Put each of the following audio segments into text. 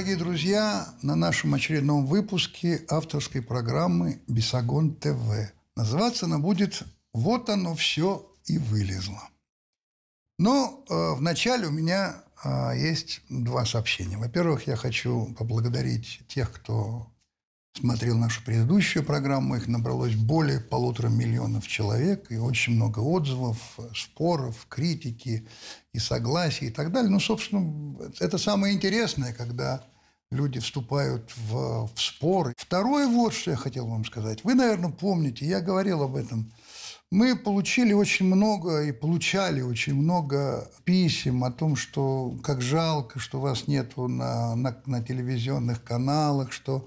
дорогие друзья, на нашем очередном выпуске авторской программы «Бесогон ТВ». Называться она будет «Вот оно все и вылезло». Но э, вначале у меня э, есть два сообщения. Во-первых, я хочу поблагодарить тех, кто смотрел нашу предыдущую программу. Их набралось более полутора миллионов человек, и очень много отзывов, споров, критики и согласий и так далее. Ну, собственно, это самое интересное, когда люди вступают в, в споры. Второе вот, что я хотел вам сказать. Вы, наверное, помните, я говорил об этом. Мы получили очень много и получали очень много писем о том, что как жалко, что вас нету на, на, на телевизионных каналах, что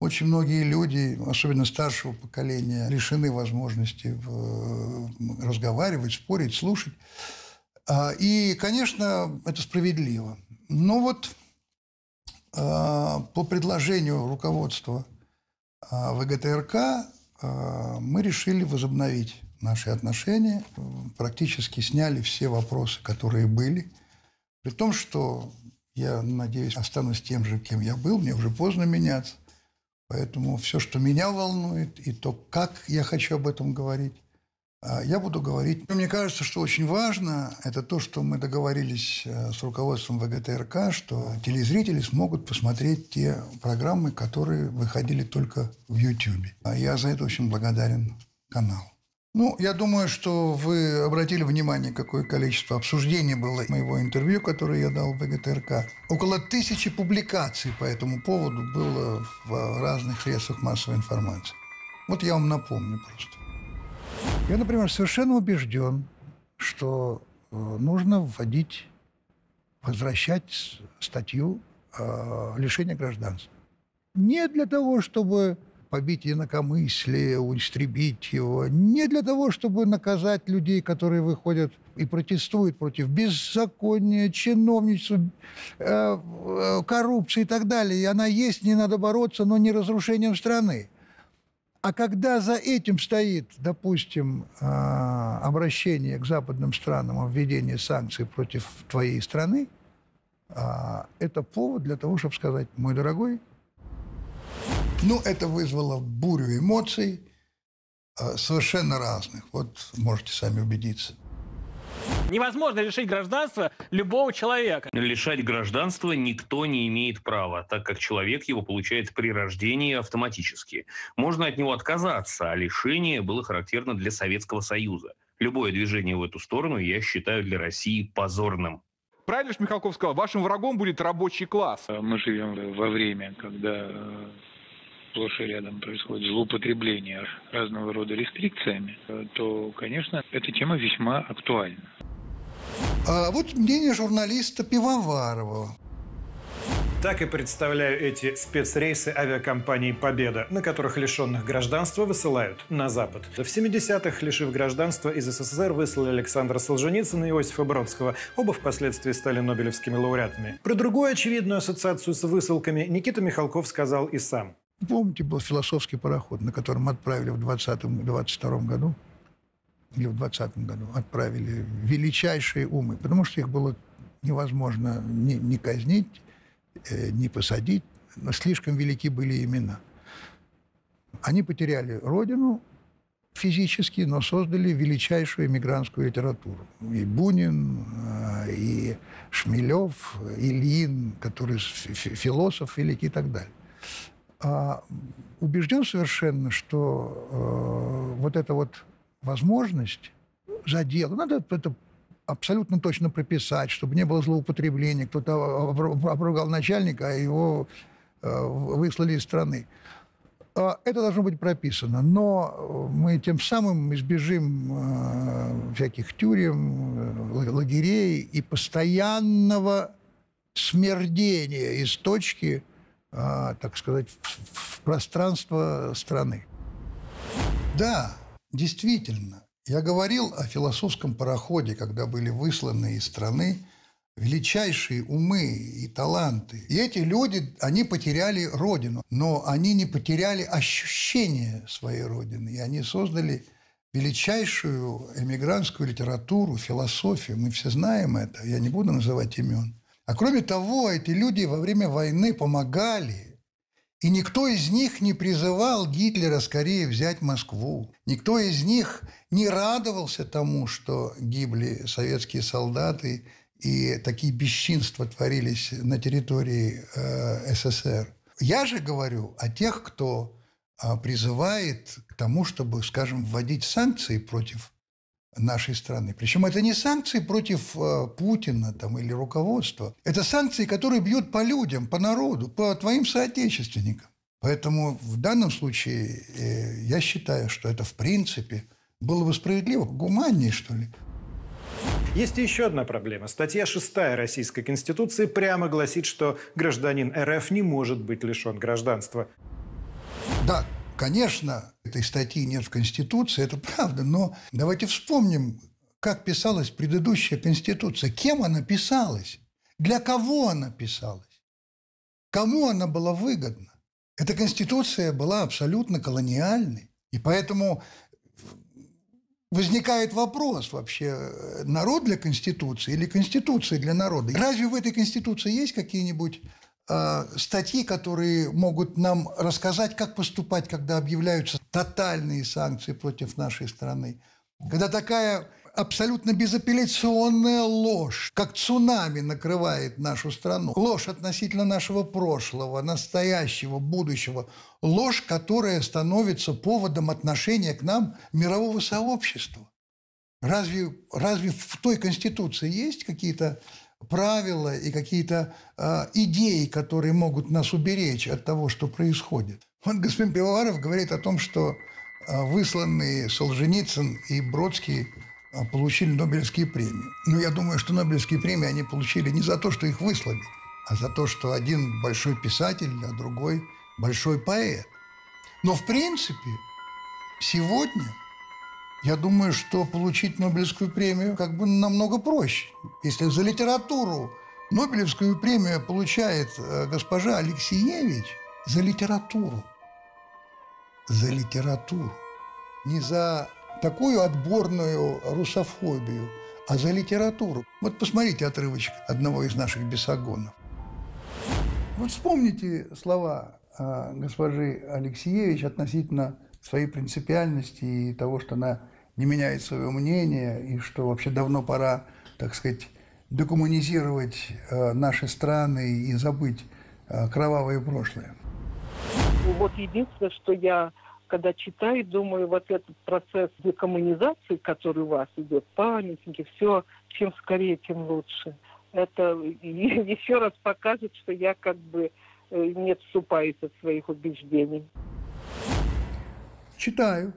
очень многие люди, особенно старшего поколения, лишены возможности разговаривать, спорить, слушать. А, и, конечно, это справедливо. Но вот по предложению руководства а, ВГТРК мы решили возобновить наши отношения, практически сняли все вопросы, которые были. При том, что я, надеюсь, останусь тем же, кем я был, мне уже поздно меняться. Поэтому все, что меня волнует, и то, как я хочу об этом говорить, я буду говорить. Мне кажется, что очень важно, это то, что мы договорились э, с руководством ВГТРК, что телезрители смогут посмотреть те программы, которые выходили только в YouTube. А я за это очень благодарен каналу. Ну, я думаю, что вы обратили внимание, какое количество обсуждений было моего интервью, которое я дал в ВГТРК. Около тысячи публикаций по этому поводу было в разных средствах массовой информации. Вот я вам напомню просто. Я, например, совершенно убежден, что э, нужно вводить, возвращать статью э, лишения гражданства. Не для того, чтобы побить инакомыслие, истребить его. Не для того, чтобы наказать людей, которые выходят и протестуют против беззакония, чиновничества, э, э, коррупции и так далее. И она есть, не надо бороться, но не разрушением страны. А когда за этим стоит, допустим, э, обращение к западным странам о введении санкций против твоей страны, это повод для того, чтобы сказать, мой дорогой, ну, это вызвало бурю эмоций, э, совершенно разных. Вот можете сами убедиться. Невозможно лишить гражданства любого человека. Лишать гражданства никто не имеет права, так как человек его получает при рождении автоматически. Можно от него отказаться, а лишение было характерно для Советского Союза. Любое движение в эту сторону я считаю для России позорным. Правильно же Михалков сказал, вашим врагом будет рабочий класс. Мы живем во время, когда сплошь и рядом происходит злоупотребление разного рода рестрикциями, то, конечно, эта тема весьма актуальна. А вот мнение журналиста Пивоварова. Так и представляю эти спецрейсы авиакомпании «Победа», на которых лишенных гражданства высылают на Запад. В 70-х, лишив гражданства, из СССР выслали Александра Солженицына и Иосифа Бродского. Оба впоследствии стали нобелевскими лауреатами. Про другую очевидную ассоциацию с высылками Никита Михалков сказал и сам. Помните, был философский пароход, на котором отправили в 20-22 году, или в 20 году, отправили величайшие умы, потому что их было невозможно ни, ни казнить, э, ни посадить, но слишком велики были имена. Они потеряли родину физически, но создали величайшую эмигрантскую литературу. И Бунин, э, и Шмелев, и Ильин, который философ великий и так далее а, убежден совершенно, что э, вот эта вот возможность задела, надо это абсолютно точно прописать, чтобы не было злоупотребления, кто-то обругал начальника, а его э, выслали из страны. А, это должно быть прописано, но мы тем самым избежим э, всяких тюрем, э, лагерей и постоянного смердения из точки так сказать, в пространство страны. Да, действительно. Я говорил о философском пароходе, когда были высланы из страны величайшие умы и таланты. И эти люди, они потеряли родину, но они не потеряли ощущение своей родины. И они создали величайшую эмигрантскую литературу, философию. Мы все знаем это, я не буду называть имен. А кроме того, эти люди во время войны помогали. И никто из них не призывал Гитлера скорее взять Москву. Никто из них не радовался тому, что гибли советские солдаты и такие бесчинства творились на территории э, СССР. Я же говорю о тех, кто э, призывает к тому, чтобы, скажем, вводить санкции против нашей страны. Причем это не санкции против э, Путина там, или руководства. Это санкции, которые бьют по людям, по народу, по твоим соотечественникам. Поэтому в данном случае э, я считаю, что это в принципе было бы справедливо, гуманнее, что ли. Есть еще одна проблема. Статья 6 Российской Конституции прямо гласит, что гражданин РФ не может быть лишен гражданства. Да, конечно, этой статьи нет в Конституции, это правда, но давайте вспомним, как писалась предыдущая Конституция, кем она писалась, для кого она писалась, кому она была выгодна. Эта Конституция была абсолютно колониальной, и поэтому возникает вопрос вообще, народ для Конституции или Конституция для народа? Разве в этой Конституции есть какие-нибудь статьи, которые могут нам рассказать, как поступать, когда объявляются тотальные санкции против нашей страны? Когда такая абсолютно безапелляционная ложь, как цунами накрывает нашу страну. Ложь относительно нашего прошлого, настоящего, будущего. Ложь, которая становится поводом отношения к нам мирового сообщества. Разве, разве в той Конституции есть какие-то правила и какие-то э, идеи, которые могут нас уберечь от того, что происходит? Вот господин Пивоваров говорит о том, что э, высланные Солженицын и Бродский а, получили Нобелевские премии. Но я думаю, что Нобелевские премии они получили не за то, что их выслали, а за то, что один большой писатель, а другой большой поэт. Но в принципе сегодня я думаю, что получить Нобелевскую премию как бы намного проще. Если за литературу Нобелевскую премию получает э, госпожа Алексеевич за литературу. За литературу. Не за такую отборную русофобию, а за литературу. Вот посмотрите отрывочек одного из наших бесогонов. Вот вспомните слова а, госпожи Алексеевич относительно своей принципиальности и того, что она не меняет свое мнение, и что вообще давно пора, так сказать, декоммунизировать а, наши страны и забыть а, кровавое прошлое. Вот единственное, что я когда читаю, думаю, вот этот процесс декоммунизации, который у вас идет, памятники, все, чем скорее, тем лучше. Это еще раз покажет, что я как бы э, не отступаюсь от своих убеждений. Читаю.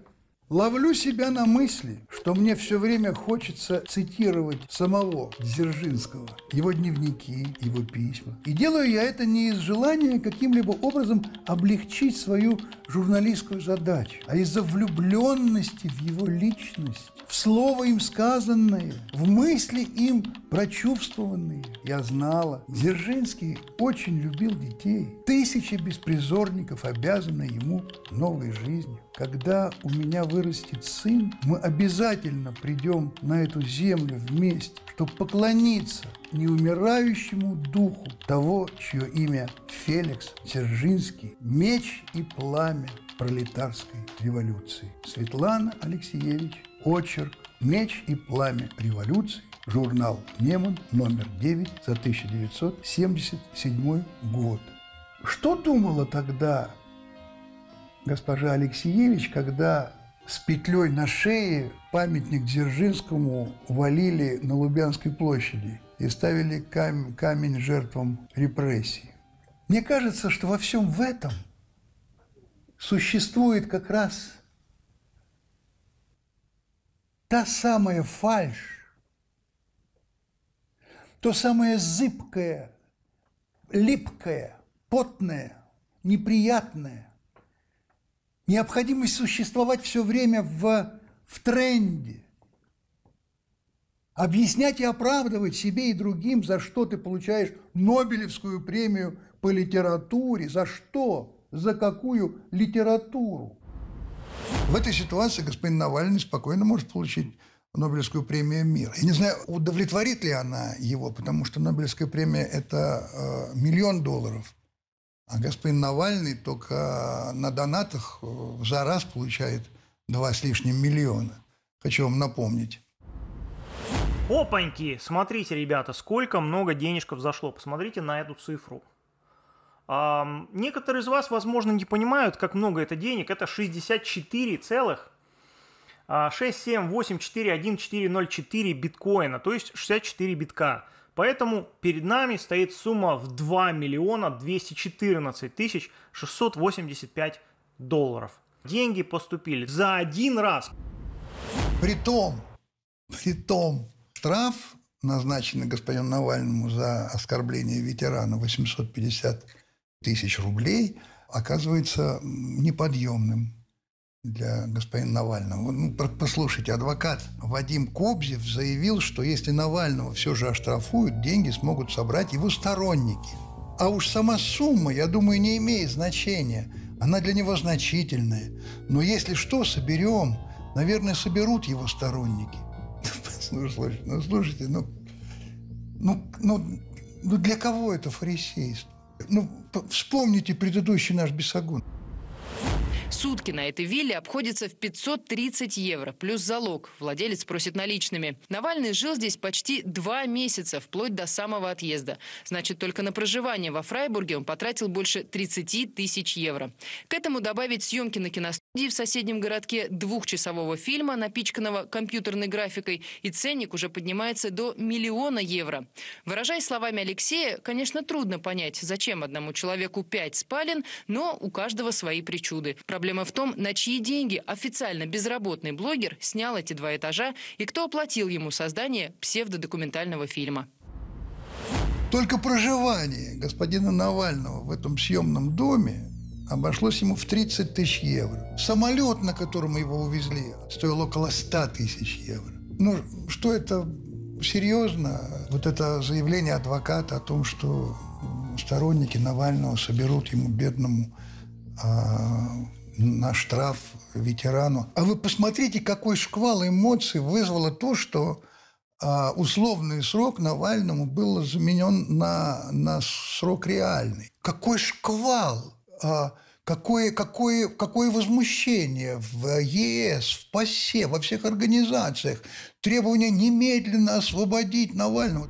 Ловлю себя на мысли, что мне все время хочется цитировать самого Дзержинского, его дневники, его письма. И делаю я это не из желания каким-либо образом облегчить свою журналистскую задачу, а из-за влюбленности в его личность, в слово им сказанное, в мысли им прочувствованные. Я знала, Дзержинский очень любил детей. Тысячи беспризорников обязаны ему новой жизнью. Когда у меня вырастет сын, мы обязательно придем на эту землю вместе, чтобы поклониться неумирающему духу того, чье имя Феликс Дзержинский, меч и пламя пролетарской революции. Светлана Алексеевич, очерк «Меч и пламя революции», журнал «Неман», номер 9 за 1977 год. Что думала тогда госпожа Алексеевич, когда с петлей на шее памятник Дзержинскому валили на Лубянской площади и ставили камень, камень жертвам репрессий. Мне кажется, что во всем в этом существует как раз та самая фальшь, то самое зыбкое, липкое, потное, неприятное – необходимость существовать все время в, в тренде, объяснять и оправдывать себе и другим, за что ты получаешь Нобелевскую премию по литературе, за что, за какую литературу. В этой ситуации господин Навальный спокойно может получить Нобелевскую премию мира. Я не знаю, удовлетворит ли она его, потому что Нобелевская премия – это э, миллион долларов. А господин Навальный только на донатах э, за раз получает два с лишним миллиона. Хочу вам напомнить. Опаньки! Смотрите, ребята, сколько много денежков зашло. Посмотрите на эту цифру. А, некоторые из вас, возможно, не понимают, как много это денег. Это 64 целых 6, 7, 8, 4, 1, 4, 0, 4 биткоина, то есть 64 битка. Поэтому перед нами стоит сумма в 2 миллиона 214 тысяч 685 долларов. Деньги поступили за один раз. Притом, притом, штраф, назначенный господину Навальному за оскорбление ветерана 850 тысяч рублей, оказывается неподъемным для господина Навального. Ну, послушайте, адвокат Вадим Кобзев заявил, что если Навального все же оштрафуют, деньги смогут собрать его сторонники. А уж сама сумма, я думаю, не имеет значения. Она для него значительная. Но если что, соберем, наверное, соберут его сторонники. Ну, слушайте, ну, слушайте, ну, ну, ну, ну для кого это фарисейство? Ну, вспомните предыдущий наш бесогон. Сутки на этой вилле обходятся в 530 евро, плюс залог. Владелец просит наличными. Навальный жил здесь почти два месяца, вплоть до самого отъезда. Значит, только на проживание во Фрайбурге он потратил больше 30 тысяч евро. К этому добавить съемки на киностудии в соседнем городке двухчасового фильма, напичканного компьютерной графикой, и ценник уже поднимается до миллиона евро. Выражаясь словами Алексея, конечно, трудно понять, зачем одному человеку пять спален, но у каждого свои причуды. Проблема Проблема в том, на чьи деньги официально безработный блогер снял эти два этажа и кто оплатил ему создание псевдодокументального фильма. Только проживание господина Навального в этом съемном доме обошлось ему в 30 тысяч евро. Самолет, на котором его увезли, стоил около 100 тысяч евро. Ну, что это серьезно? Вот это заявление адвоката о том, что сторонники Навального соберут ему, бедному, на штраф ветерану. А вы посмотрите, какой шквал эмоций вызвало то, что а, условный срок Навальному был заменен на, на срок реальный. Какой шквал! А, какое, какое, какое возмущение в ЕС, в ПАСЕ, во всех организациях. Требование немедленно освободить Навального.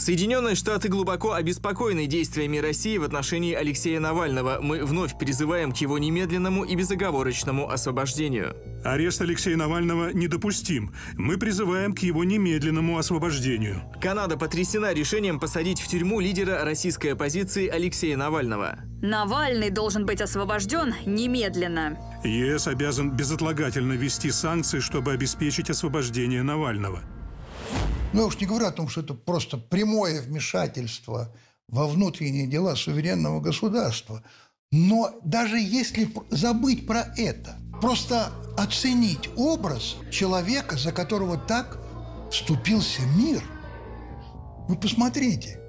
Соединенные Штаты глубоко обеспокоены действиями России в отношении Алексея Навального. Мы вновь призываем к его немедленному и безоговорочному освобождению. Арест Алексея Навального недопустим. Мы призываем к его немедленному освобождению. Канада потрясена решением посадить в тюрьму лидера российской оппозиции Алексея Навального. Навальный должен быть освобожден немедленно. ЕС обязан безотлагательно ввести санкции, чтобы обеспечить освобождение Навального. Ну, я уж не говорю о том, что это просто прямое вмешательство во внутренние дела суверенного государства. Но даже если забыть про это, просто оценить образ человека, за которого так вступился мир, вы посмотрите,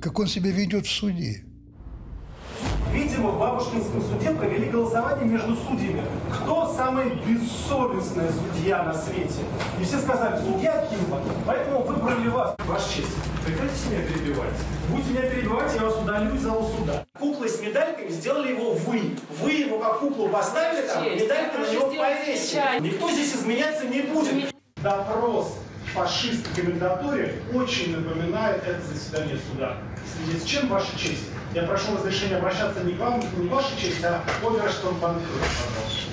как он себя ведет в суде. Видимо, в Бабушкинском суде провели голосование между судьями. Кто самый бессовестный судья на свете? И все сказали, судья Кимба. Поэтому выбрали вас. Ваша честь, прекратите меня перебивать. Будете меня перебивать, я вас удалю из зала суда. Куклы с медальками сделали его вы. Вы его как куклу поставили там, медальки на него повесили. Никто здесь изменяться не будет. Допрос фашистской комендатуре очень напоминает это заседание суда. В связи с чем, Ваша честь, я прошу разрешения обращаться не к вам, не к вашей чести, а к оберштурмбанфюреру, пожалуйста.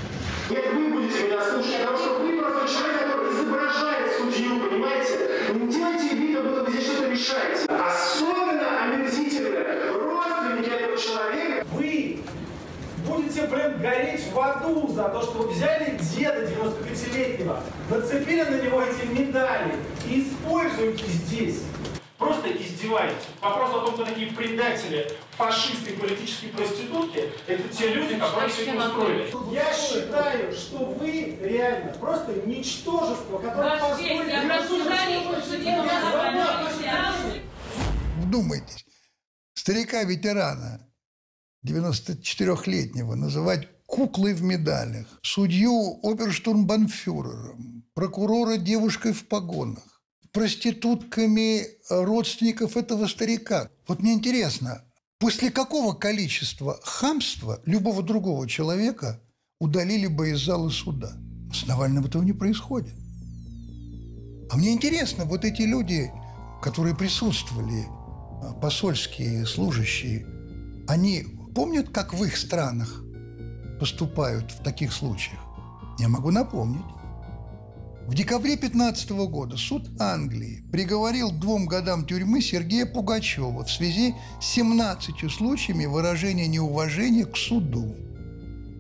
Нет, вы будете меня слушать, потому что вы просто человек, который изображает судью, понимаете? Не делайте вида, будто вы здесь что-то решаете. Особенно омерзительно родственники этого человека. Вы будете, блин, гореть в аду за то, что вы взяли деда 95-летнего, нацепили на него эти медали и используете здесь. Просто издеваетесь. Вопрос о том, кто такие предатели, фашисты и политические проститутки, это те люди, которые все это устроили. Я считаю, что вы реально просто ничтожество, которое позволит... Вдумайтесь, старика-ветерана, 94-летнего, называть куклой в медалях, судью оберштурмбанфюрером, прокурора девушкой в погонах, проститутками родственников этого старика. Вот мне интересно, после какого количества хамства любого другого человека удалили бы из зала суда? С Навальным этого не происходит. А мне интересно, вот эти люди, которые присутствовали, а, посольские служащие, они помнят, как в их странах поступают в таких случаях? Я могу напомнить. В декабре 15 года суд Англии приговорил двум годам тюрьмы Сергея Пугачева в связи с 17 случаями выражения неуважения к суду.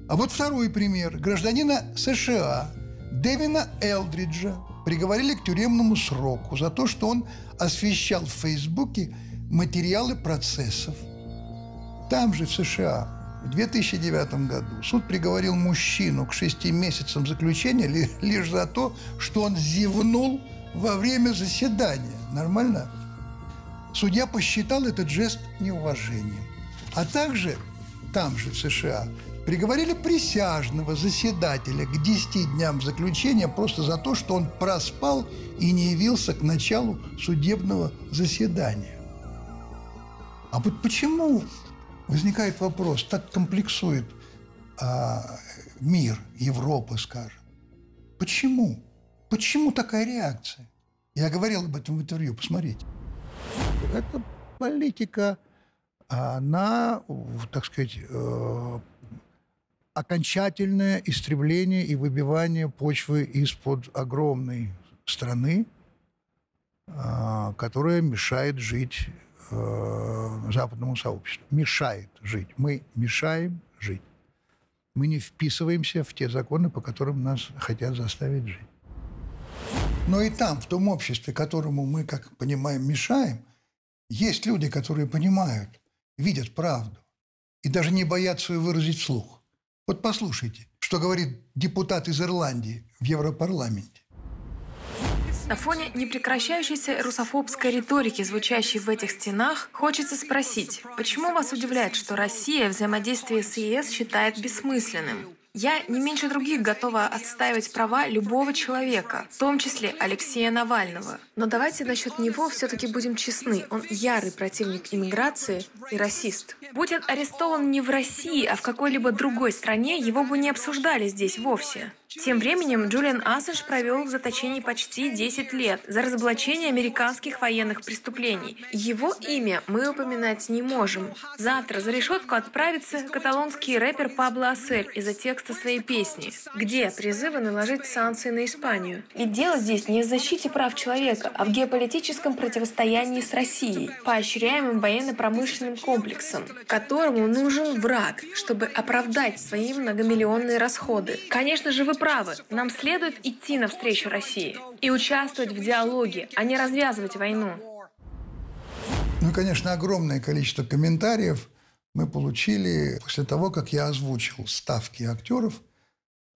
А вот второй пример. Гражданина США Дэвина Элдриджа приговорили к тюремному сроку за то, что он освещал в Фейсбуке материалы процессов. Там же, в США, в 2009 году суд приговорил мужчину к шести месяцам заключения лишь за то, что он зевнул во время заседания. Нормально? Судья посчитал этот жест неуважением. А также там же, в США, приговорили присяжного заседателя к 10 дням заключения просто за то, что он проспал и не явился к началу судебного заседания. А вот почему возникает вопрос, так комплексует а, мир, Европа, скажем? Почему? Почему такая реакция? Я говорил об этом в интервью, посмотрите. Это политика, она, так сказать, э, окончательное истребление и выбивание почвы из-под огромной страны, а, которая мешает жить э, западному сообществу. Мешает жить. Мы мешаем жить. Мы не вписываемся в те законы, по которым нас хотят заставить жить. Но и там, в том обществе, которому мы, как понимаем, мешаем, есть люди, которые понимают, видят правду и даже не боятся ее выразить вслух. Вот послушайте, что говорит депутат из Ирландии в Европарламенте. На фоне непрекращающейся русофобской риторики, звучащей в этих стенах, хочется спросить, почему вас удивляет, что Россия взаимодействие с ЕС считает бессмысленным? Я не меньше других готова отстаивать права любого человека, в том числе Алексея Навального. Но давайте насчет него все-таки будем честны. Он ярый противник иммиграции и расист. Будь он арестован не в России, а в какой-либо другой стране, его бы не обсуждали здесь вовсе. Тем временем Джулиан Ассанж провел в заточении почти 10 лет за разоблачение американских военных преступлений. Его имя мы упоминать не можем. Завтра за решетку отправится каталонский рэпер Пабло Асель из-за текста своей песни, где призывы наложить санкции на Испанию. И дело здесь не в защите прав человека, а в геополитическом противостоянии с Россией, поощряемым военно-промышленным комплексом, которому нужен враг, чтобы оправдать свои многомиллионные расходы. Конечно же, вы правы. Нам следует идти навстречу России и участвовать в диалоге, а не развязывать войну. Ну, конечно, огромное количество комментариев мы получили после того, как я озвучил ставки актеров,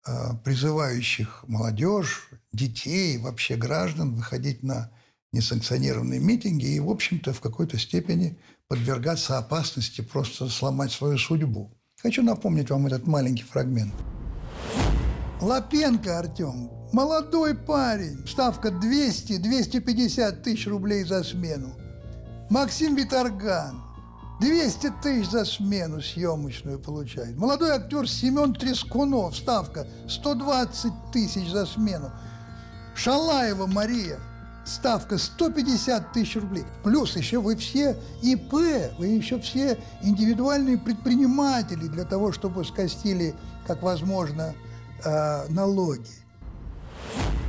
а, призывающих молодежь, детей, вообще граждан выходить на несанкционированные митинги и, в общем-то, в какой-то степени подвергаться опасности просто сломать свою судьбу. Хочу напомнить вам этот маленький фрагмент. Лапенко Артем, молодой парень, ставка 200-250 тысяч рублей за смену. Максим Виторган, 200 тысяч за смену съемочную получает. Молодой актер Семен Трескунов, ставка 120 тысяч за смену. Шалаева Мария, ставка 150 тысяч рублей. Плюс еще вы все ИП, вы еще все индивидуальные предприниматели для того, чтобы скостили, как возможно, э, налоги.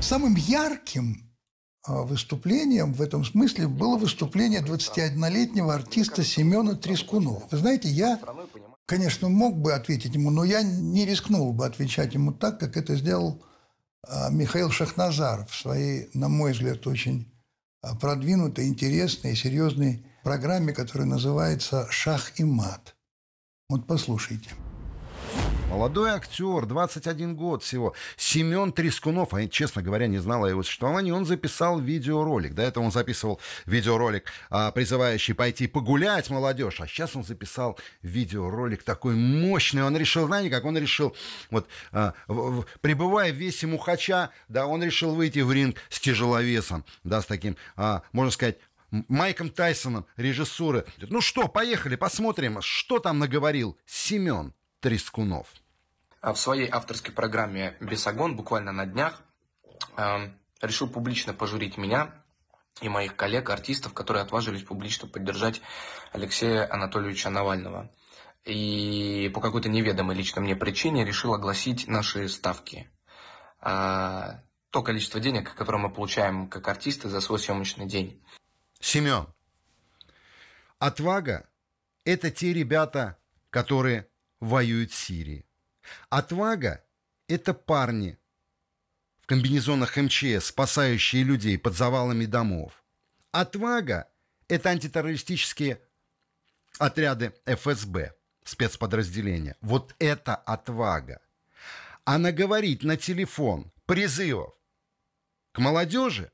Самым ярким э, выступлением в этом смысле было выступление 21-летнего артиста Семена Трескунова. Вы знаете, я, конечно, мог бы ответить ему, но я не рискнул бы отвечать ему так, как это сделал э, Михаил Шахназаров в своей, на мой взгляд, очень э, продвинутой, интересной и серьезной программе, которая называется «Шах и мат». Вот послушайте. Молодой актер, 21 год всего. Семен Трескунов, а я, честно говоря, не знал о его существовании, он записал видеоролик. До этого он записывал видеоролик, а, призывающий пойти погулять молодежь. А сейчас он записал видеоролик такой мощный. Он решил, знаете, как он решил, вот, а, пребывая в весе Мухача, да, он решил выйти в ринг с тяжеловесом, да, с таким, а, можно сказать, Майком Тайсоном режиссуры. Ну что, поехали, посмотрим, что там наговорил Семен Трескунов. А в своей авторской программе «Бесогон» буквально на днях э, решил публично пожурить меня и моих коллег-артистов, которые отважились публично поддержать Алексея Анатольевича Навального. И по какой-то неведомой лично мне причине решил огласить наши ставки. А, то количество денег, которое мы получаем как артисты за свой съемочный день. Семен, отвага – это те ребята, которые воюют в Сирии. Отвага – это парни в комбинезонах МЧС, спасающие людей под завалами домов. Отвага – это антитеррористические отряды ФСБ, спецподразделения. Вот это отвага. А наговорить на телефон призывов к молодежи,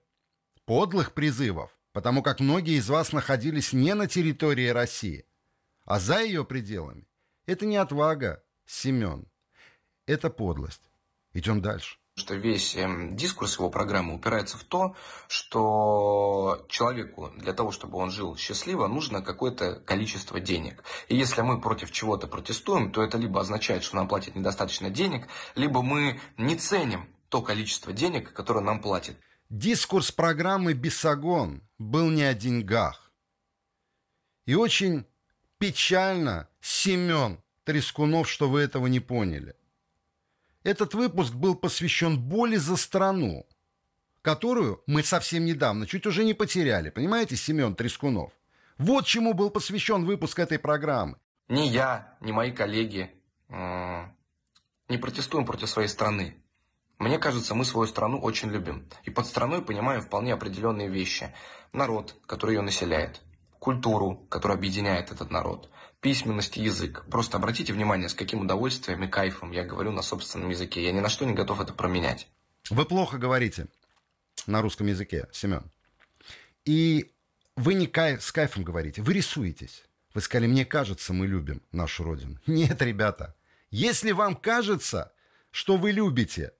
подлых призывов, потому как многие из вас находились не на территории России, а за ее пределами. Это не отвага, Семен. Это подлость. Идем дальше что весь э, дискурс его программы упирается в то, что человеку для того, чтобы он жил счастливо, нужно какое-то количество денег. И если мы против чего-то протестуем, то это либо означает, что нам платят недостаточно денег, либо мы не ценим то количество денег, которое нам платят. Дискурс программы «Бесогон» был не о деньгах. И очень печально, Семен Трескунов, что вы этого не поняли. Этот выпуск был посвящен боли за страну, которую мы совсем недавно чуть уже не потеряли. Понимаете, Семен Трескунов? Вот чему был посвящен выпуск этой программы. Ни я, ни мои коллеги не протестуем против своей страны. Мне кажется, мы свою страну очень любим. И под страной понимаем вполне определенные вещи. Народ, который ее населяет. Культуру, которая объединяет этот народ. Письменность и язык. Просто обратите внимание, с каким удовольствием и кайфом я говорю на собственном языке. Я ни на что не готов это променять. Вы плохо говорите на русском языке, Семен. И вы не кайф, с кайфом говорите, вы рисуетесь. Вы сказали, мне кажется, мы любим нашу родину. Нет, ребята, если вам кажется, что вы любите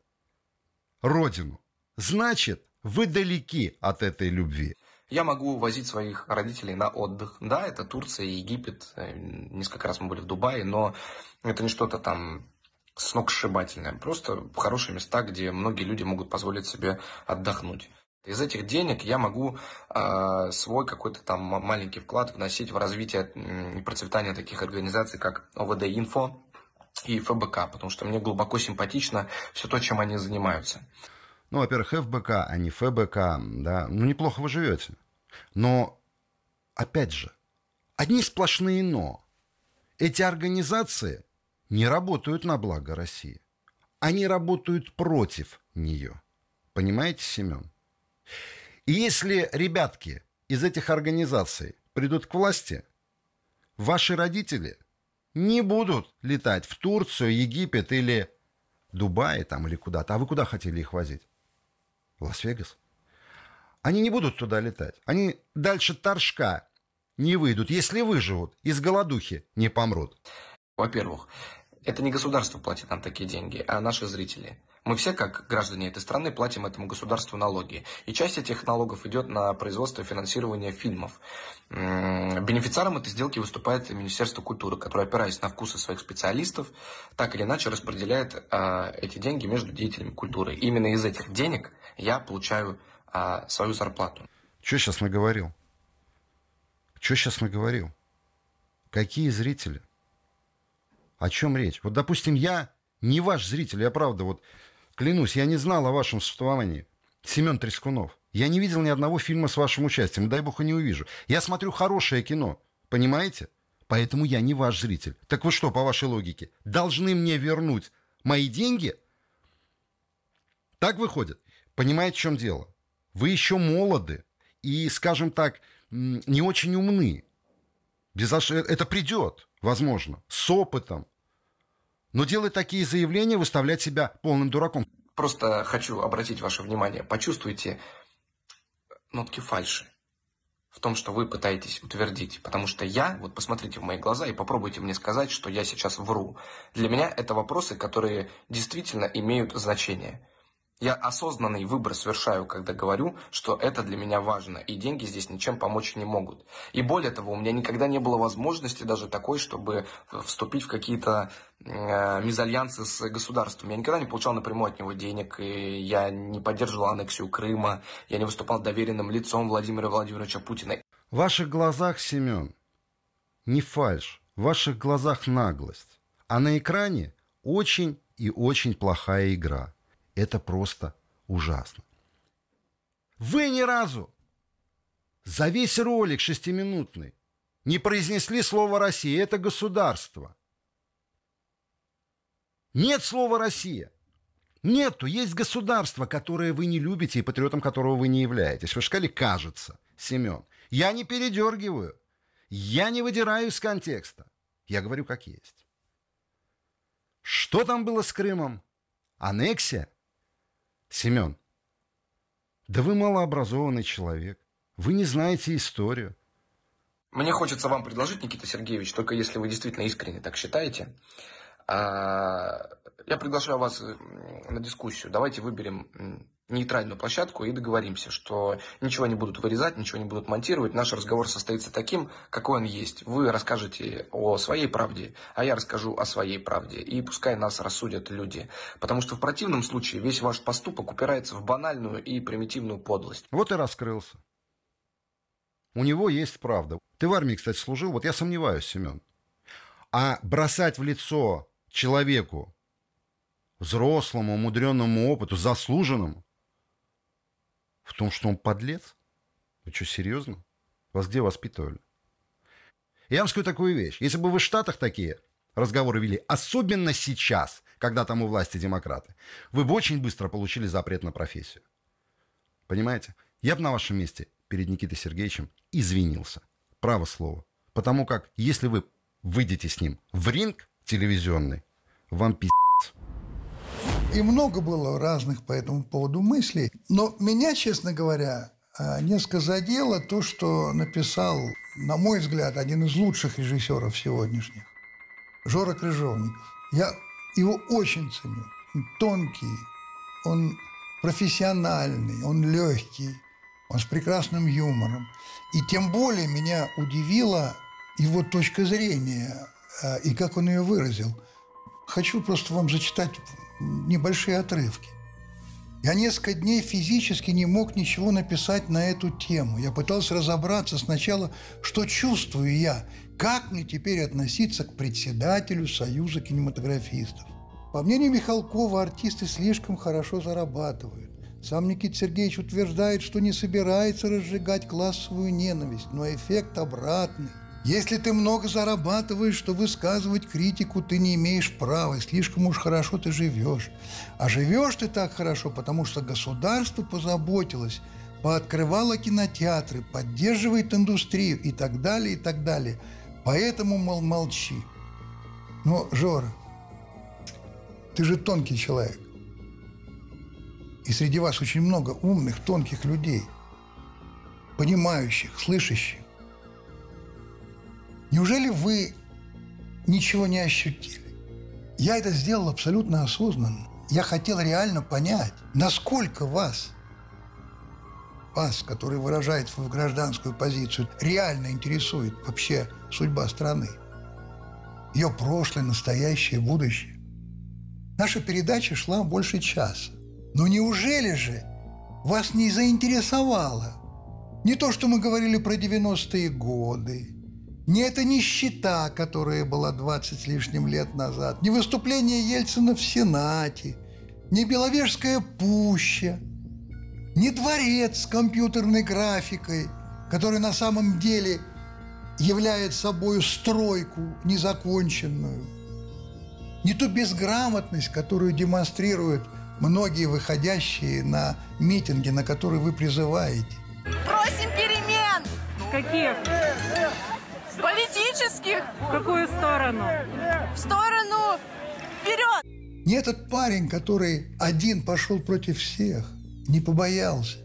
родину. Значит, вы далеки от этой любви. Я могу возить своих родителей на отдых. Да, это Турция, Египет. Э, несколько раз мы были в Дубае, но это не что-то там сногсшибательное. Просто хорошие места, где многие люди могут позволить себе отдохнуть. Из этих денег я могу э, свой какой-то там маленький вклад вносить в развитие и процветание таких организаций, как ОВД-Инфо, и ФБК, потому что мне глубоко симпатично все то, чем они занимаются. Ну, во-первых, ФБК, а не ФБК, да, ну, неплохо вы живете. Но, опять же, одни сплошные «но». Эти организации не работают на благо России. Они работают против нее. Понимаете, Семен? И если ребятки из этих организаций придут к власти, ваши родители – не будут летать в Турцию, Египет или Дубай там или куда-то. А вы куда хотели их возить? Лас-Вегас? Они не будут туда летать. Они дальше Торжка не выйдут, если выживут, из голодухи не помрут. Во-первых, это не государство платит нам такие деньги, а наши зрители. Мы все, как граждане этой страны, платим этому государству налоги. И часть этих налогов идет на производство и финансирование фильмов. Бенефициаром этой сделки выступает Министерство культуры, которое, опираясь на вкусы своих специалистов, так или иначе распределяет а, эти деньги между деятелями культуры. И именно из этих денег я получаю а, свою зарплату. Что сейчас наговорил? Что сейчас наговорил? Какие зрители? О чем речь? Вот, допустим, я не ваш зритель, я правда, вот Клянусь, я не знал о вашем существовании. Семен Трескунов. Я не видел ни одного фильма с вашим участием. Дай бог и не увижу. Я смотрю хорошее кино. Понимаете? Поэтому я не ваш зритель. Так вы что, по вашей логике, должны мне вернуть мои деньги? Так выходит. Понимаете, в чем дело? Вы еще молоды и, скажем так, не очень умны. Это придет, возможно, с опытом. Но делать такие заявления, выставлять себя полным дураком. Просто хочу обратить ваше внимание. Почувствуйте нотки фальши в том, что вы пытаетесь утвердить. Потому что я, вот посмотрите в мои глаза и попробуйте мне сказать, что я сейчас вру. Для меня это вопросы, которые действительно имеют значение. Я осознанный выбор совершаю, когда говорю, что это для меня важно, и деньги здесь ничем помочь не могут. И более того, у меня никогда не было возможности даже такой, чтобы вступить в какие-то э, мезальянсы с государством. Я никогда не получал напрямую от него денег, и я не поддерживал аннексию Крыма, я не выступал доверенным лицом Владимира Владимировича Путина. В ваших глазах, Семен, не фальш, в ваших глазах наглость. А на экране очень и очень плохая игра – это просто ужасно. Вы ни разу за весь ролик шестиминутный не произнесли слово «Россия». Это государство. Нет слова «Россия». Нету. Есть государство, которое вы не любите и патриотом которого вы не являетесь. Вы сказали «кажется», Семен. Я не передергиваю. Я не выдираю из контекста. Я говорю как есть. Что там было с Крымом? Аннексия? Семен, да вы малообразованный человек. Вы не знаете историю. Мне хочется вам предложить, Никита Сергеевич, только если вы действительно искренне так считаете. А, я приглашаю вас на дискуссию. Давайте выберем нейтральную площадку и договоримся, что ничего не будут вырезать, ничего не будут монтировать. Наш разговор состоится таким, какой он есть. Вы расскажете о своей правде, а я расскажу о своей правде. И пускай нас рассудят люди. Потому что в противном случае весь ваш поступок упирается в банальную и примитивную подлость. Вот и раскрылся. У него есть правда. Ты в армии, кстати, служил. Вот я сомневаюсь, Семен. А бросать в лицо человеку, взрослому, умудренному опыту, заслуженному, в том, что он подлец? Вы что, серьезно? Вас где воспитывали? Я вам скажу такую вещь. Если бы вы в Штатах такие разговоры вели, особенно сейчас, когда там у власти демократы, вы бы очень быстро получили запрет на профессию. Понимаете? Я бы на вашем месте перед Никитой Сергеевичем извинился. Право слово. Потому как, если вы выйдете с ним в ринг телевизионный, вам пиздец. И много было разных по этому поводу мыслей. Но меня, честно говоря, а, несколько задело то, что написал, на мой взгляд, один из лучших режиссеров сегодняшних. Жора Крыжовников. Я его очень ценю. Он тонкий, он профессиональный, он легкий, он с прекрасным юмором. И тем более меня удивила его точка зрения а, и как он ее выразил. Хочу просто вам зачитать небольшие отрывки. Я несколько дней физически не мог ничего написать на эту тему. Я пытался разобраться сначала, что чувствую я, как мне теперь относиться к председателю Союза кинематографистов. По мнению Михалкова, артисты слишком хорошо зарабатывают. Сам Никита Сергеевич утверждает, что не собирается разжигать классовую ненависть, но эффект обратный. Если ты много зарабатываешь, то высказывать критику ты не имеешь права, слишком уж хорошо ты живешь. А живешь ты так хорошо, потому что государство позаботилось, пооткрывало кинотеатры, поддерживает индустрию и так далее, и так далее. Поэтому, мол, молчи. Но, Жора, ты же тонкий человек. И среди вас очень много умных, тонких людей, понимающих, слышащих. Неужели вы ничего не ощутили? Я это сделал абсолютно осознанно. Я хотел реально понять, насколько вас, вас, который выражает свою гражданскую позицию, реально интересует вообще судьба страны. Ее прошлое, настоящее, будущее. Наша передача шла больше часа. Но неужели же вас не заинтересовало не то, что мы говорили про 90-е годы, не эта нищета, которая была 20 с лишним лет назад, не выступление Ельцина в Сенате, не Беловежская пуща, не дворец с компьютерной графикой, который на самом деле является собой стройку незаконченную, не ту безграмотность, которую демонстрируют многие выходящие на митинги, на которые вы призываете. Просим перемен! Каких? Политических. В какую сторону? В сторону вперед! Не этот парень, который один пошел против всех, не побоялся.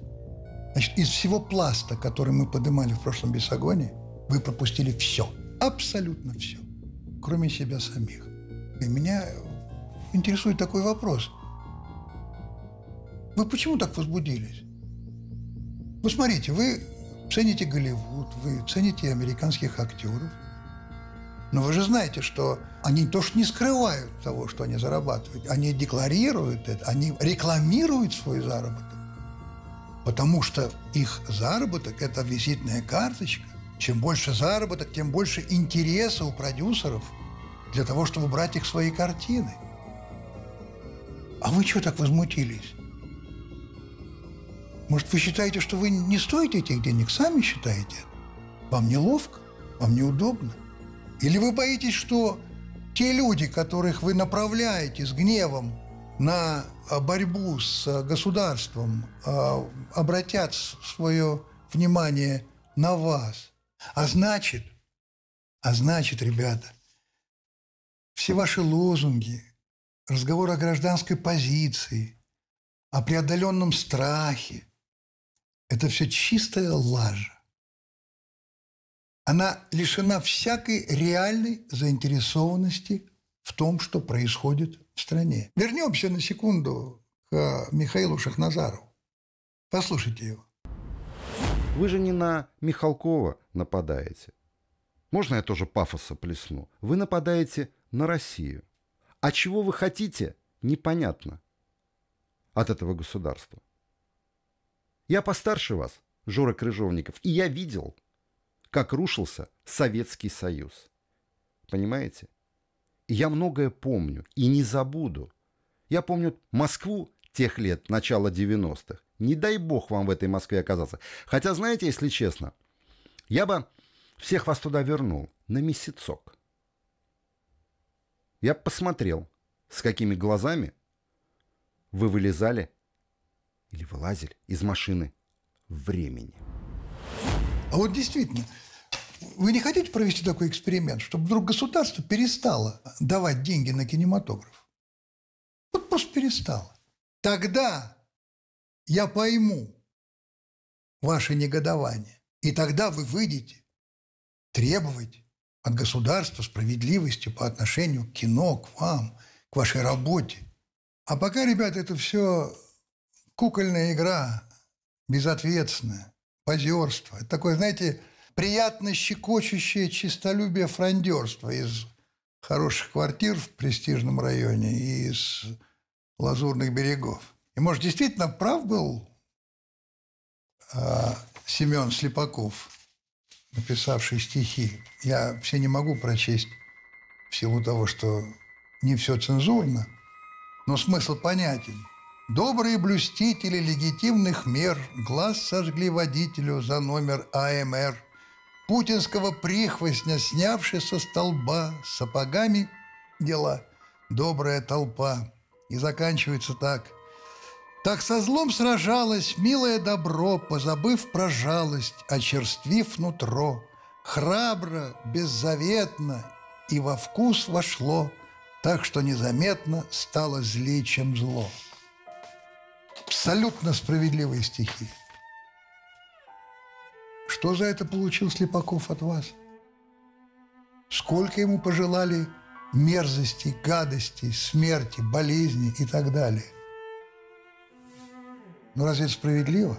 Значит, из всего пласта, который мы поднимали в прошлом бесогоне, вы пропустили все, абсолютно все, кроме себя самих. И меня интересует такой вопрос. Вы почему так возбудились? Вы смотрите, вы цените Голливуд, вы цените американских актеров, но вы же знаете, что они то что не скрывают того, что они зарабатывают. Они декларируют это, они рекламируют свой заработок. Потому что их заработок – это визитная карточка. Чем больше заработок, тем больше интереса у продюсеров для того, чтобы брать их свои картины. А вы чего так возмутились? Может, вы считаете, что вы не стоите этих денег? Сами считаете? Вам неловко? Вам неудобно? Или вы боитесь, что те люди, которых вы направляете с гневом на а, борьбу с а, государством, а, обратят свое внимание на вас. А значит, а значит, ребята, все ваши лозунги, разговор о гражданской позиции, о преодоленном страхе, это все чистая лажа она лишена всякой реальной заинтересованности в том, что происходит в стране. Вернемся на секунду к Михаилу Шахназарову. Послушайте его. Вы же не на Михалкова нападаете. Можно я тоже пафоса плесну? Вы нападаете на Россию. А чего вы хотите, непонятно от этого государства. Я постарше вас, Жора Крыжовников, и я видел – как рушился Советский Союз. Понимаете? Я многое помню и не забуду. Я помню Москву тех лет, начала 90-х. Не дай бог вам в этой Москве оказаться. Хотя, знаете, если честно, я бы всех вас туда вернул на месяцок. Я посмотрел, с какими глазами вы вылезали или вылазили из машины времени. А вот действительно, вы не хотите провести такой эксперимент, чтобы вдруг государство перестало давать деньги на кинематограф? Вот просто перестало. Тогда я пойму ваше негодование. И тогда вы выйдете требовать от государства справедливости по отношению к кино, к вам, к вашей работе. А пока, ребята, это все кукольная игра, безответственная позерство. Это такое, знаете, приятно щекочущее чистолюбие фрондерства из хороших квартир в престижном районе и из лазурных берегов. И, может, действительно прав был э, Семен Слепаков, написавший стихи. Я все не могу прочесть в силу того, что не все цензурно, но смысл понятен. Добрые блюстители легитимных мер глаз сожгли водителю за номер АМР. Путинского прихвостня, снявший со столба, сапогами дела добрая толпа. И заканчивается так. Так со злом сражалась милое добро, позабыв про жалость, очерствив нутро. Храбро, беззаветно и во вкус вошло, так что незаметно стало злее, чем зло абсолютно справедливые стихи. Что за это получил Слепаков от вас? Сколько ему пожелали мерзости, гадости, смерти, болезни и так далее? Но разве это справедливо?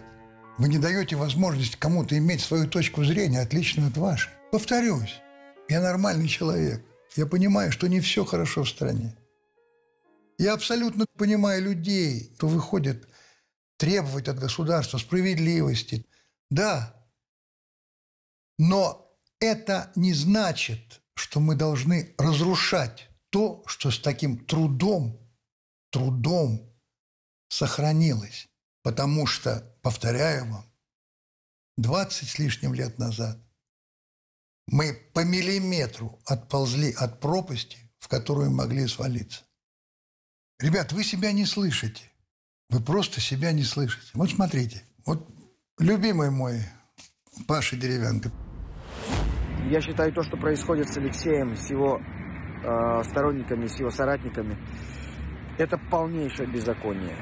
Вы не даете возможность кому-то иметь свою точку зрения, отличную от вашей. Повторюсь, я нормальный человек. Я понимаю, что не все хорошо в стране. Я абсолютно понимаю людей, кто выходит требовать от государства справедливости. Да, но это не значит, что мы должны разрушать то, что с таким трудом, трудом сохранилось. Потому что, повторяю вам, 20 с лишним лет назад мы по миллиметру отползли от пропасти, в которую могли свалиться. Ребят, вы себя не слышите. Вы просто себя не слышите. Вот смотрите, вот любимый мой Паша Деревянко. Я считаю, то, что происходит с Алексеем, с его э, сторонниками, с его соратниками. Это полнейшее беззаконие.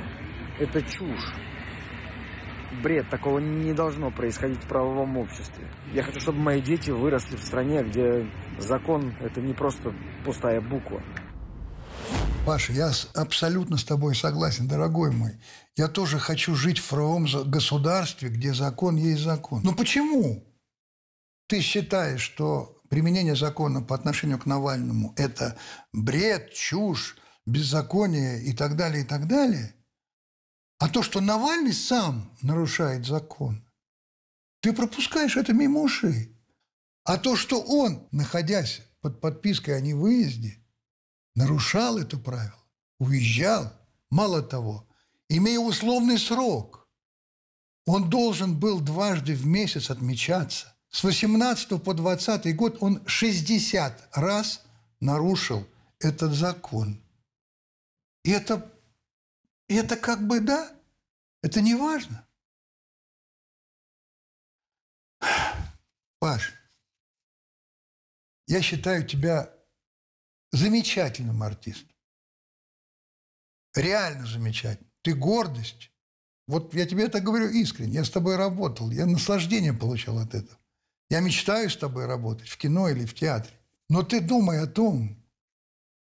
Это чушь. Бред. Такого не должно происходить в правовом обществе. Я хочу, чтобы мои дети выросли в стране, где закон – это не просто пустая буква. Паша, я абсолютно с тобой согласен, дорогой мой. Я тоже хочу жить в правовом государстве, где закон есть закон. Но почему ты считаешь, что применение закона по отношению к Навальному – это бред, чушь, беззаконие и так далее, и так далее? А то, что Навальный сам нарушает закон, ты пропускаешь это мимо ушей. А то, что он, находясь под подпиской о невыезде, нарушал это правило, уезжал, мало того, имея условный срок, он должен был дважды в месяц отмечаться. С 18 по 20 год он 60 раз нарушил этот закон. И это и это как бы да, это не важно. Паш, я считаю тебя замечательным артистом. Реально замечательным. Ты гордость. Вот я тебе это говорю искренне. Я с тобой работал. Я наслаждение получал от этого. Я мечтаю с тобой работать в кино или в театре. Но ты думай о том,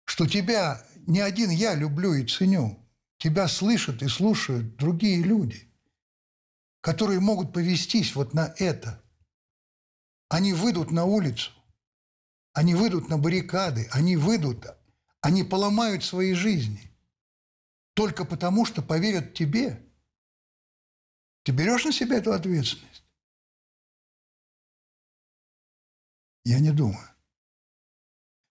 что тебя не один я люблю и ценю. Тебя слышат и слушают другие люди, которые могут повестись вот на это. Они выйдут на улицу, они выйдут на баррикады, они выйдут, они поломают свои жизни. Только потому, что поверят тебе. Ты берешь на себя эту ответственность? Я не думаю.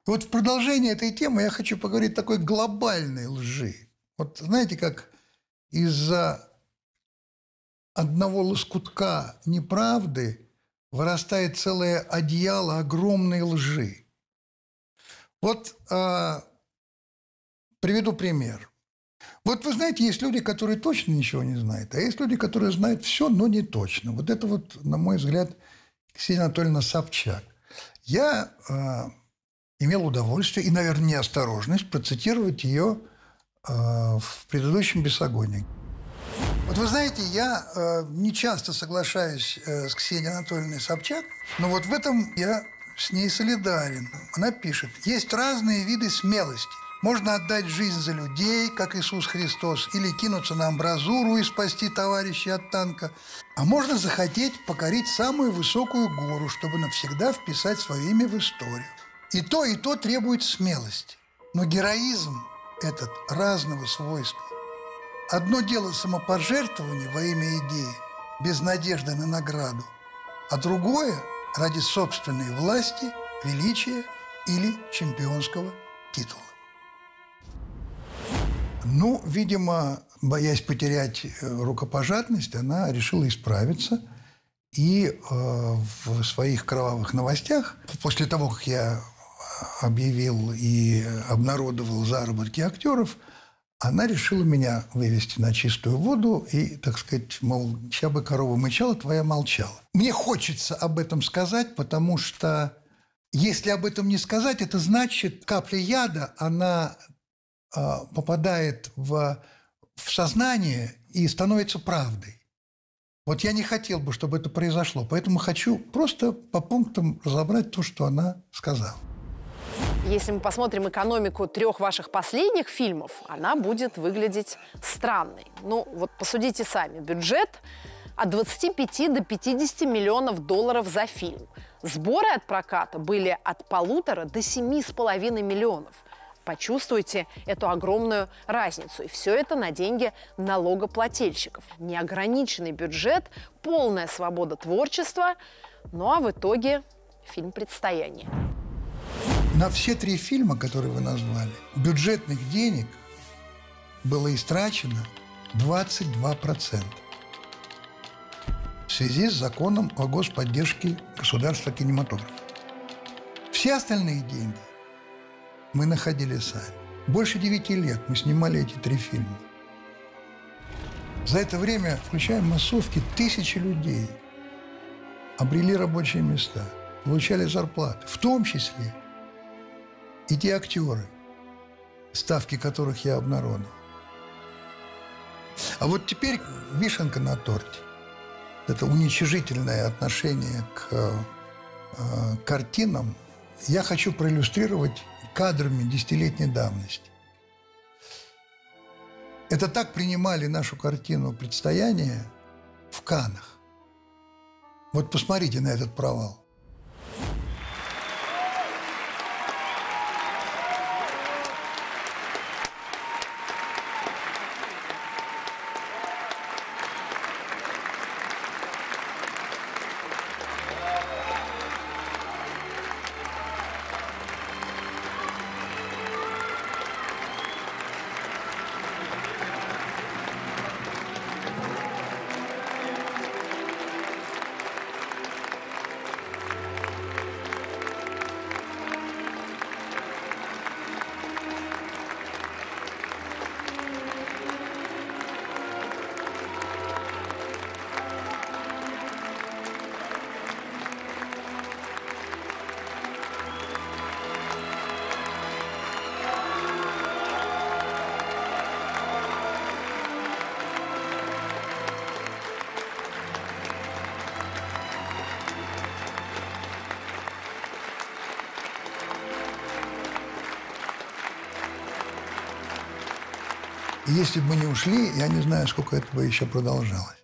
вот в продолжение этой темы я хочу поговорить о такой глобальной лжи – вот знаете, как из-за одного лоскутка неправды вырастает целое одеяло огромной лжи. Вот э, приведу пример. Вот вы знаете, есть люди, которые точно ничего не знают, а есть люди, которые знают все, но не точно. Вот это вот, на мой взгляд, Ксения Анатольевна Собчак. Я э, имел удовольствие и, наверное, неосторожность процитировать ее Э, в предыдущем бесогоне. Вот вы знаете, я э, не часто соглашаюсь э, с Ксенией Анатольевной Собчак, но вот в этом я с ней солидарен. Она пишет, есть разные виды смелости. Можно отдать жизнь за людей, как Иисус Христос, или кинуться на амбразуру и спасти товарища от танка. А можно захотеть покорить самую высокую гору, чтобы навсегда вписать свое имя в историю. И то, и то требует смелости. Но героизм этот разного свойства. Одно дело самопожертвование во имя идеи, без надежды на награду, а другое – ради собственной власти, величия или чемпионского титула. Ну, видимо, боясь потерять э, рукопожатность, она решила исправиться и э, в своих кровавых новостях, после того, как я объявил и обнародовал заработки актеров, она решила меня вывести на чистую воду и, так сказать, мол, чья бы корова мычала, твоя молчала. Мне хочется об этом сказать, потому что если об этом не сказать, это значит, капля яда, она э, попадает в, в сознание и становится правдой. Вот я не хотел бы, чтобы это произошло, поэтому хочу просто по пунктам разобрать то, что она сказала. Если мы посмотрим экономику трех ваших последних фильмов, она будет выглядеть странной. Ну, вот посудите сами. Бюджет от 25 до 50 миллионов долларов за фильм. Сборы от проката были от полутора до семи с половиной миллионов. Почувствуйте эту огромную разницу. И все это на деньги налогоплательщиков. Неограниченный бюджет, полная свобода творчества. Ну а в итоге фильм «Предстояние». На все три фильма, которые вы назвали, бюджетных денег было истрачено 22% в связи с законом о господдержке государства кинематографа. Все остальные деньги мы находили сами. Больше девяти лет мы снимали эти три фильма. За это время, включая массовки, тысячи людей обрели рабочие места, получали зарплаты, в том числе и те актеры, ставки которых я обнародовал. А вот теперь вишенка на торте. Это уничижительное отношение к э, картинам я хочу проиллюстрировать кадрами десятилетней давности. Это так принимали нашу картину «Предстояние» в Канах. Вот посмотрите на этот провал. Если бы мы не ушли, я не знаю, сколько это бы еще продолжалось.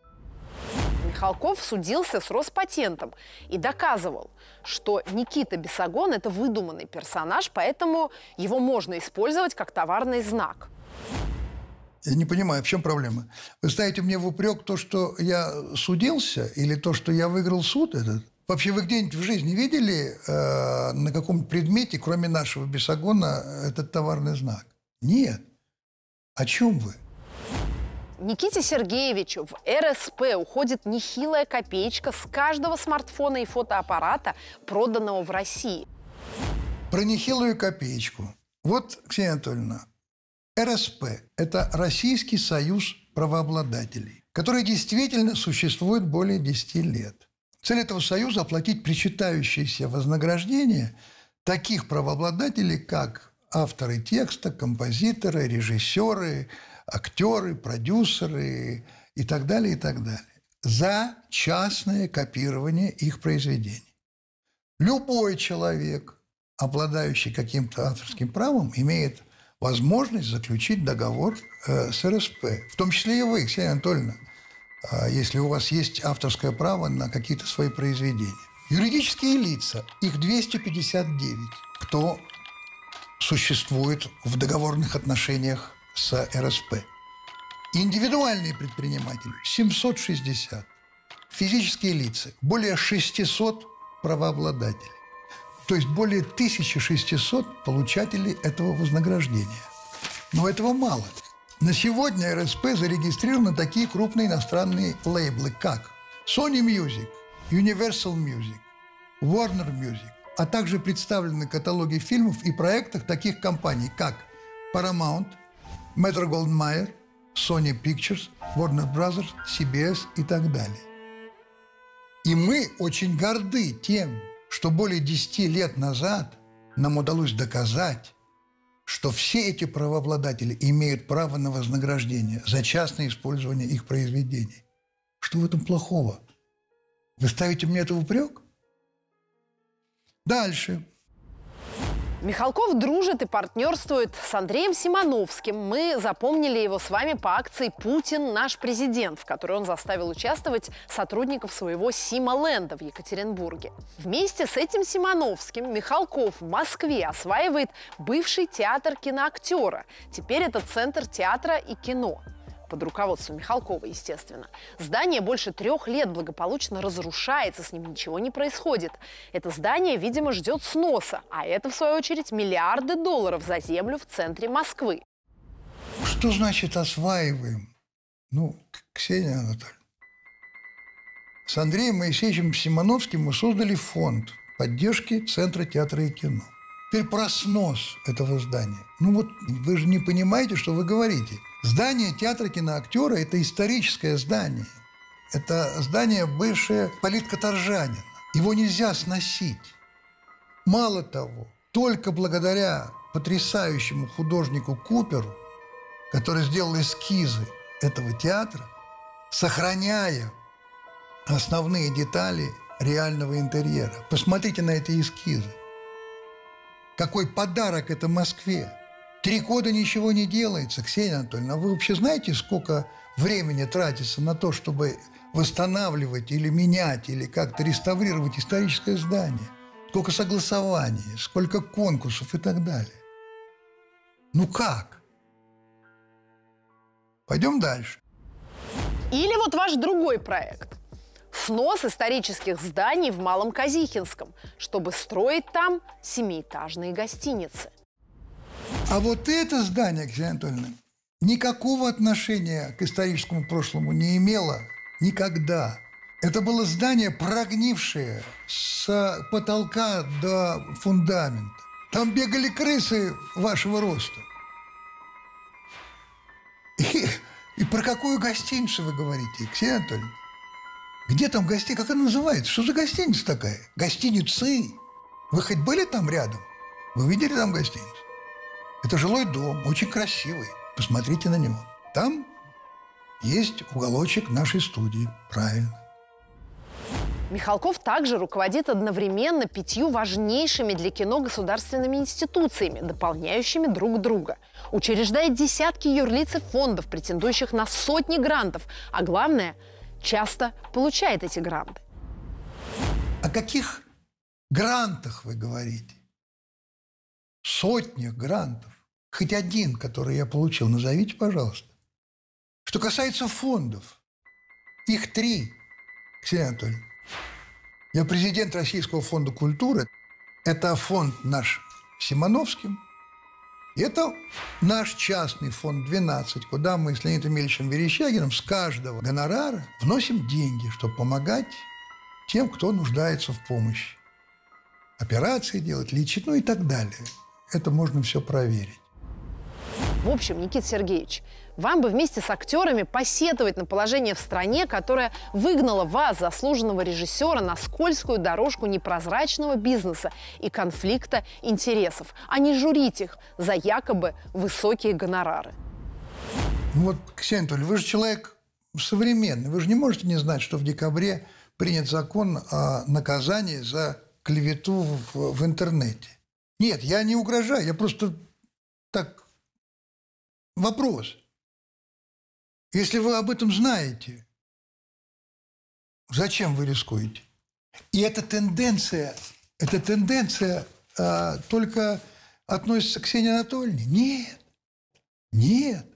Михалков судился с Роспатентом и доказывал, что Никита Бесогон – это выдуманный персонаж, поэтому его можно использовать как товарный знак. Я не понимаю, в чем проблема? Вы ставите мне в упрек то, что я судился, или то, что я выиграл суд этот? Вообще, вы где-нибудь в жизни видели э, на каком предмете, кроме нашего Бесогона, этот товарный знак? Нет. О чем вы? Никите Сергеевичу в РСП уходит нехилая копеечка с каждого смартфона и фотоаппарата, проданного в России. Про нехилую копеечку. Вот, Ксения Анатольевна, РСП – это Российский союз правообладателей, который действительно существует более 10 лет. Цель этого союза – оплатить причитающиеся вознаграждения таких правообладателей, как авторы текста, композиторы, режиссеры, актеры, продюсеры и так далее, и так далее. За частное копирование их произведений. Любой человек, обладающий каким-то авторским правом, имеет возможность заключить договор э, с РСП. В том числе и вы, Ксения Анатольевна, э, если у вас есть авторское право на какие-то свои произведения. Юридические лица, их 259. Кто существует в договорных отношениях с РСП. Индивидуальные предприниматели – 760. Физические лица – более 600 правообладателей. То есть более 1600 получателей этого вознаграждения. Но этого мало. На сегодня РСП зарегистрированы такие крупные иностранные лейблы, как Sony Music, Universal Music, Warner Music, а также представлены каталоги фильмов и проектов таких компаний, как Paramount, Metro Goldwyn Mayer, Sony Pictures, Warner Brothers, CBS и так далее. И мы очень горды тем, что более 10 лет назад нам удалось доказать, что все эти правообладатели имеют право на вознаграждение за частное использование их произведений. Что в этом плохого? Вы ставите мне это в упрек? Дальше. Михалков дружит и партнерствует с Андреем Симоновским. Мы запомнили его с вами по акции «Путин – наш президент», в которой он заставил участвовать сотрудников своего Сима-ленда в Екатеринбурге. Вместе с этим Симоновским Михалков в Москве осваивает бывший театр киноактера. Теперь это Центр театра и кино под руководством Михалкова, естественно. Здание больше трех лет благополучно разрушается, с ним ничего не происходит. Это здание, видимо, ждет сноса, а это, в свою очередь, миллиарды долларов за землю в центре Москвы. Что значит осваиваем? Ну, Ксения Анатольевна, с Андреем Моисеевичем Симоновским мы создали фонд поддержки Центра театра и кино. Теперь про снос этого здания. Ну вот вы же не понимаете, что вы говорите. Здание театра киноактера – это историческое здание. Это здание бывшее политкоторжанина. Его нельзя сносить. Мало того, только благодаря потрясающему художнику Куперу, который сделал эскизы этого театра, сохраняя основные детали реального интерьера. Посмотрите на эти эскизы. Какой подарок это Москве. Три года ничего не делается, Ксения Анатольевна. А вы вообще знаете, сколько времени тратится на то, чтобы восстанавливать или менять, или как-то реставрировать историческое здание? Сколько согласований, сколько конкурсов и так далее. Ну как? Пойдем дальше. Или вот ваш другой проект. Снос исторических зданий в Малом Казихинском, чтобы строить там семиэтажные гостиницы. А вот это здание, Ксения Анатольевна, никакого отношения к историческому прошлому не имело никогда. Это было здание, прогнившее с потолка до фундамента. Там бегали крысы вашего роста. И, и про какую гостиницу вы говорите, Ксения Анатольевна? Где там гостиница? Как она называется? Что за гостиница такая? Гостиницы. Вы хоть были там рядом? Вы видели там гостиницу? Это жилой дом, очень красивый. Посмотрите на него. Там есть уголочек нашей студии. Правильно. Михалков также руководит одновременно пятью важнейшими для кино государственными институциями, дополняющими друг друга. Учреждает десятки юрлиц и фондов, претендующих на сотни грантов. А главное, часто получает эти гранты. О каких грантах вы говорите? Сотнях грантов. Хоть один, который я получил, назовите, пожалуйста. Что касается фондов, их три, Ксения Анатольевна. Я президент Российского фонда культуры. Это фонд наш Симоновским. Это наш частный фонд 12, куда мы с Леонидом Ильичем Верещагиным с каждого гонорара вносим деньги, чтобы помогать тем, кто нуждается в помощи. Операции делать, лечить, ну и так далее. Это можно все проверить. В общем, Никита Сергеевич, вам бы вместе с актерами посетовать на положение в стране, которое выгнало вас, заслуженного режиссера, на скользкую дорожку непрозрачного бизнеса и конфликта интересов, а не журить их за якобы высокие гонорары. Ну вот, Ксения Анатольевна, вы же человек современный. Вы же не можете не знать, что в декабре принят закон о наказании за клевету в, в интернете. Нет, я не угрожаю, я просто так Вопрос. Если вы об этом знаете, зачем вы рискуете? И эта тенденция, эта тенденция а, только относится к Ксении Анатольевне? Нет. Нет.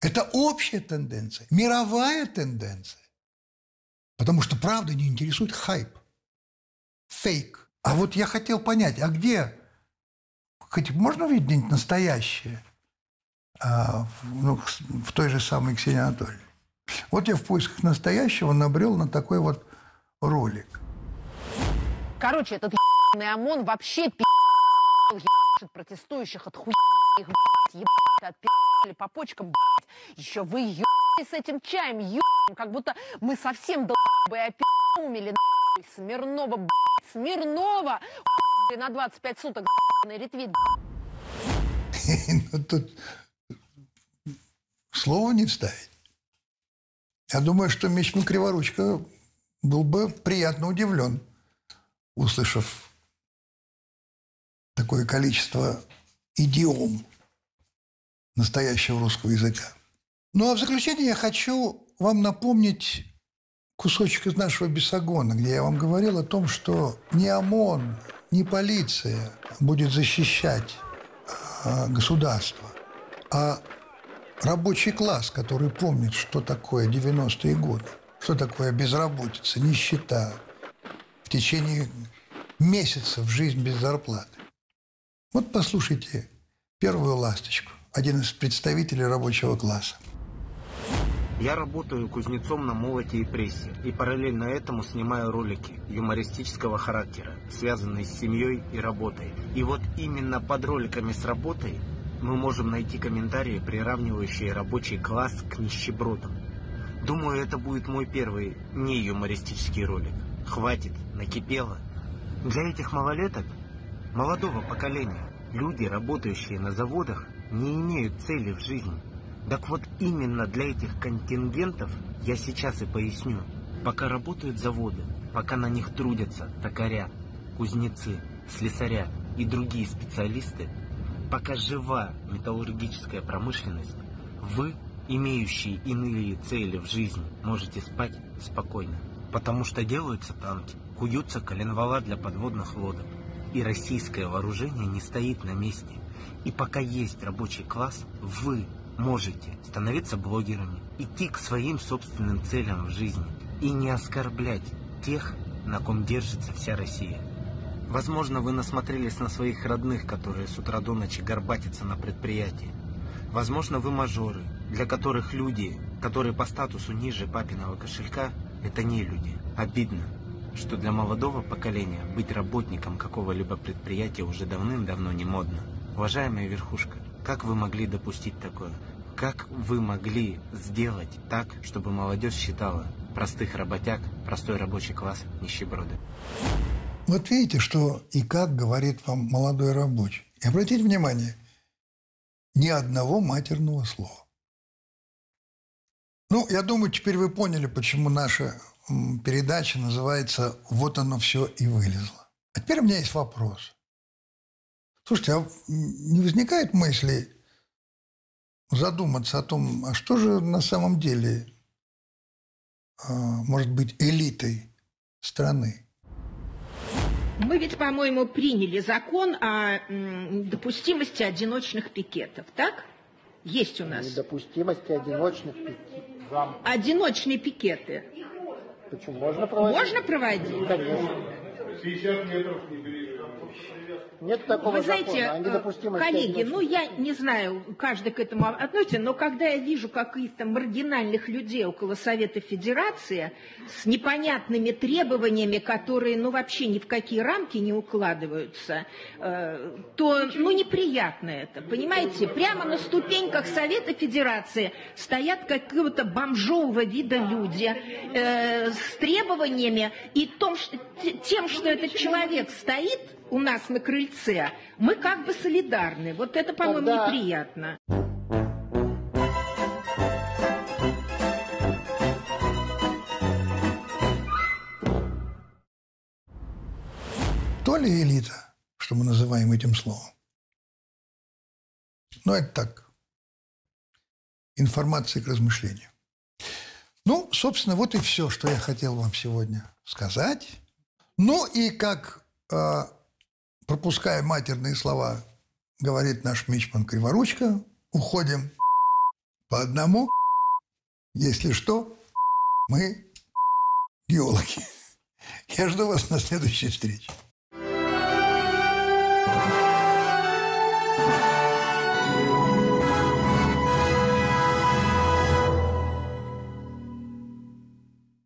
Это общая тенденция, мировая тенденция. Потому что правда не интересует хайп, фейк. А вот я хотел понять, а где, хоть можно увидеть где-нибудь настоящее? а, ну, в той же самой Ксении Анатольевне. Вот я в поисках настоящего набрел на такой вот ролик. Короче, этот ебаный ОМОН вообще ебашит протестующих от хуй их, ебать, отпи***ли по почкам, блядь. Еще вы ебали с этим чаем, ебаем, как будто мы совсем долбы опи***умели, нахуй. Смирнова, блядь, Смирнова, на 25 суток, ебаный ретвит, Ну, тут слова не вставить. Я думаю, что Мичман Криворучка был бы приятно удивлен, услышав такое количество идиом настоящего русского языка. Ну а в заключение я хочу вам напомнить кусочек из нашего Бесогона, где я вам говорил о том, что не ОМОН, не полиция будет защищать э, государство, а рабочий класс, который помнит, что такое 90-е годы, что такое безработица, нищета, в течение месяцев жизнь без зарплаты. Вот послушайте первую ласточку, один из представителей рабочего класса. Я работаю кузнецом на молоте и прессе, и параллельно этому снимаю ролики юмористического характера, связанные с семьей и работой. И вот именно под роликами с работой мы можем найти комментарии, приравнивающие рабочий класс к нищебродам. Думаю, это будет мой первый не юмористический ролик. Хватит, накипело. Для этих малолеток молодого поколения. Люди, работающие на заводах, не имеют цели в жизни. Так вот именно для этих контингентов я сейчас и поясню. Пока работают заводы, пока на них трудятся токаря, кузнецы, слесаря и другие специалисты, пока жива металлургическая промышленность, вы, имеющие иные цели в жизни, можете спать спокойно. Потому что делаются танки, куются коленвала для подводных лодок. И российское вооружение не стоит на месте. И пока есть рабочий класс, вы можете становиться блогерами, идти к своим собственным целям в жизни и не оскорблять тех, на ком держится вся Россия. Возможно, вы насмотрелись на своих родных, которые с утра до ночи горбатятся на предприятии. Возможно, вы мажоры, для которых люди, которые по статусу ниже папиного кошелька, это не люди. Обидно, что для молодого поколения быть работником какого-либо предприятия уже давным-давно не модно. Уважаемая верхушка, как вы могли допустить такое? Как вы могли сделать так, чтобы молодежь считала простых работяг, простой рабочий класс нищеброды? Вот видите, что и как говорит вам молодой рабочий. И обратите внимание, ни одного матерного слова. Ну, я думаю, теперь вы поняли, почему наша передача называется «Вот оно все и вылезло». А теперь у меня есть вопрос. Слушайте, а не возникает мысли задуматься о том, а что же на самом деле а, может быть элитой страны? Мы ведь, по-моему, приняли закон о допустимости одиночных пикетов, так? Есть у нас. Недопустимости одиночных пикетов. Одиночные пикеты. Почему? Можно проводить? Можно проводить? Конечно. 60 метров не перейдем. Нет такого Вы знаете, закона о недопустимости коллеги, ну я не знаю, каждый к этому относится, но когда я вижу каких-то маргинальных людей около Совета Федерации с непонятными требованиями, которые ну вообще ни в какие рамки не укладываются, э, то ну неприятно это, понимаете? Прямо на ступеньках Совета Федерации стоят какого-то бомжового вида люди э, с требованиями и том, что, тем, что этот человек стоит у нас на крыльце, мы как бы солидарны. Вот это, по-моему, Тогда- неприятно. То ли элита, что мы называем этим словом. Но это так. Информация к размышлению. Ну, собственно, вот и все, что я хотел вам сегодня сказать. Ну и как, э, пропуская матерные слова, говорит наш Мичман Криворучка, уходим по одному. Если что, мы геологи. Я жду вас на следующей встрече.